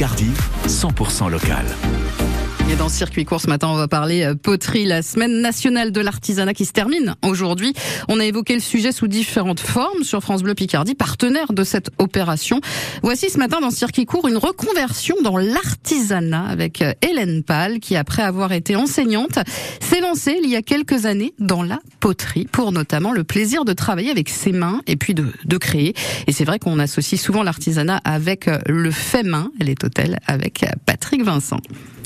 Picardie, 100% local. Et dans Circuit Court ce matin, on va parler euh, poterie, la semaine nationale de l'artisanat qui se termine aujourd'hui. On a évoqué le sujet sous différentes formes sur France Bleu Picardie, partenaire de cette opération. Voici ce matin dans Circuit Court une reconversion dans l'artisanat avec euh, Hélène Pal qui, après avoir été enseignante, s'est lancée il y a quelques années dans la poterie pour notamment le plaisir de travailler avec ses mains et puis de, de créer. Et c'est vrai qu'on associe souvent l'artisanat avec euh, le fait main. Elle est hôtel avec Patrick Vincent.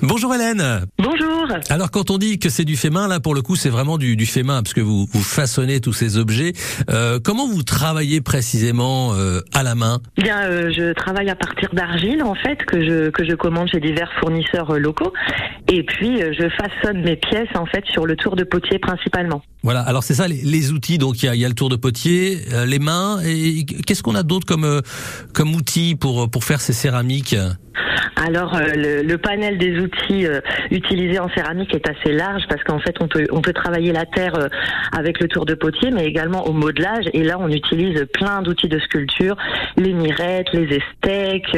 Bonjour Hélène. Bonjour. Alors quand on dit que c'est du fait main, là pour le coup c'est vraiment du, du fait main parce que vous, vous façonnez tous ces objets. Euh, comment vous travaillez précisément euh, à la main? Bien, euh, je travaille à partir d'argile en fait que je que je commande chez divers fournisseurs euh, locaux et puis euh, je façonne mes pièces en fait sur le tour de potier principalement. Voilà. Alors c'est ça les, les, outils. Donc il y a, y a le tour de potier, euh, les mains et qu'est-ce qu'on a d'autre comme euh, comme outils pour pour faire ces céramiques? Alors euh, le, panel des outils euh, utilisés en céramique est assez large parce qu'en fait on peut on peut travailler la terre euh, avec le tour de potier mais également au modelage et là on utilise plein d'outils de sculpture, les mirettes, les estèques,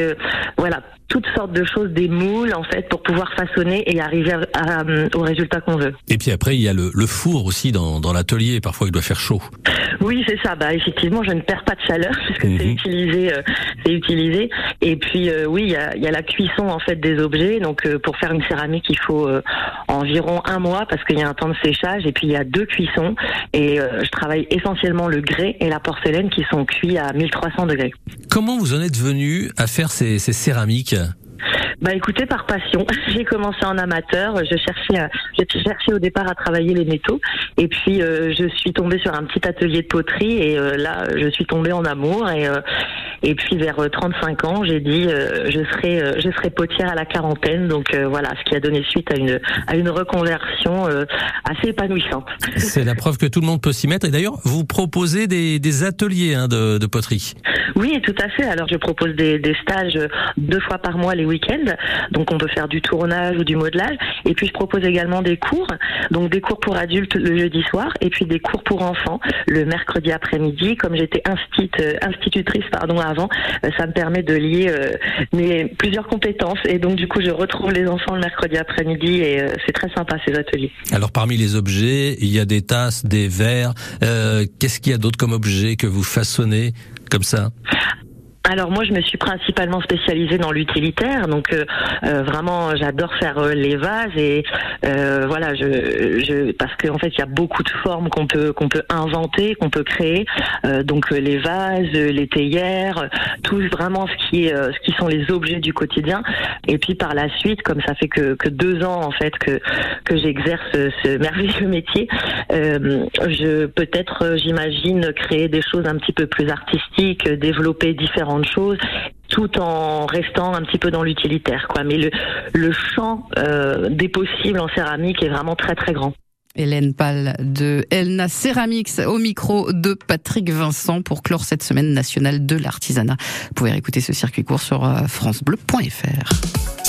voilà toutes sortes de choses, des moules en fait pour pouvoir façonner et arriver à, au résultat qu'on veut. Et puis après il y a le, four aussi dans l'atelier. Parfois il doit faire chaud. Oui c'est ça. Bah effectivement je ne perds pas de chaleur puisque mmh. c'est utilisé, euh, c'est utilisé. Et puis euh, oui il y a, y a, la cuisson en fait des objets. Donc euh, pour faire une céramique il faut environ un mois parce qu'il y a un temps de séchage et puis il y a deux cuissons et je travaille essentiellement le grès et la porcelaine qui sont cuits à 1300 degrés. Comment vous en êtes venu à faire ces, ces céramiques? Bah écoutez, par passion. J'ai commencé en amateur. Je cherchais, à, je cherchais au départ à travailler les métaux, et puis euh, je suis tombée sur un petit atelier de poterie, et euh, là, je suis tombée en amour. Et, euh, et puis vers 35 ans, j'ai dit, je serai, je serai potière à la quarantaine. Donc voilà, ce qui a donné suite à une, à une reconversion assez épanouissante. C'est la preuve que tout le monde peut s'y mettre. Et d'ailleurs, vous proposez des, des ateliers hein, de, de poterie. Oui, tout à fait. Alors je propose des, des stages deux fois par mois les week-ends. Donc on peut faire du tournage ou du modelage. Et puis je propose également des cours. Donc des cours pour adultes le jeudi soir et puis des cours pour enfants le mercredi après-midi. Comme j'étais instit, institutrice pardon avant, ça me permet de lier euh, mes plusieurs compétences. Et donc du coup je retrouve les enfants le mercredi après-midi et euh, c'est très sympa ces ateliers. Alors parmi les objets, il y a des tasses, des verres. Euh, Qu'est-ce qu'il y a d'autre comme objets que vous façonnez comme ça? Alors moi je me suis principalement spécialisée dans l'utilitaire, donc euh, euh, vraiment j'adore faire euh, les vases et euh, voilà je, je parce qu'en en fait il y a beaucoup de formes qu'on peut qu'on peut inventer, qu'on peut créer, donc les vases, les théières, tout vraiment ce qui est ce qui sont les objets du quotidien. Et puis par la suite, comme ça fait que, que deux ans en fait que que j'exerce ce merveilleux métier, je peut-être j'imagine créer des choses un petit peu plus artistiques, développer différents de choses tout en restant un petit peu dans l'utilitaire quoi mais le, le champ euh, des possibles en céramique est vraiment très très grand Hélène Pal de Elna Ceramics au micro de Patrick Vincent pour clore cette semaine nationale de l'artisanat. Vous pouvez écouter ce circuit court sur francebleu.fr.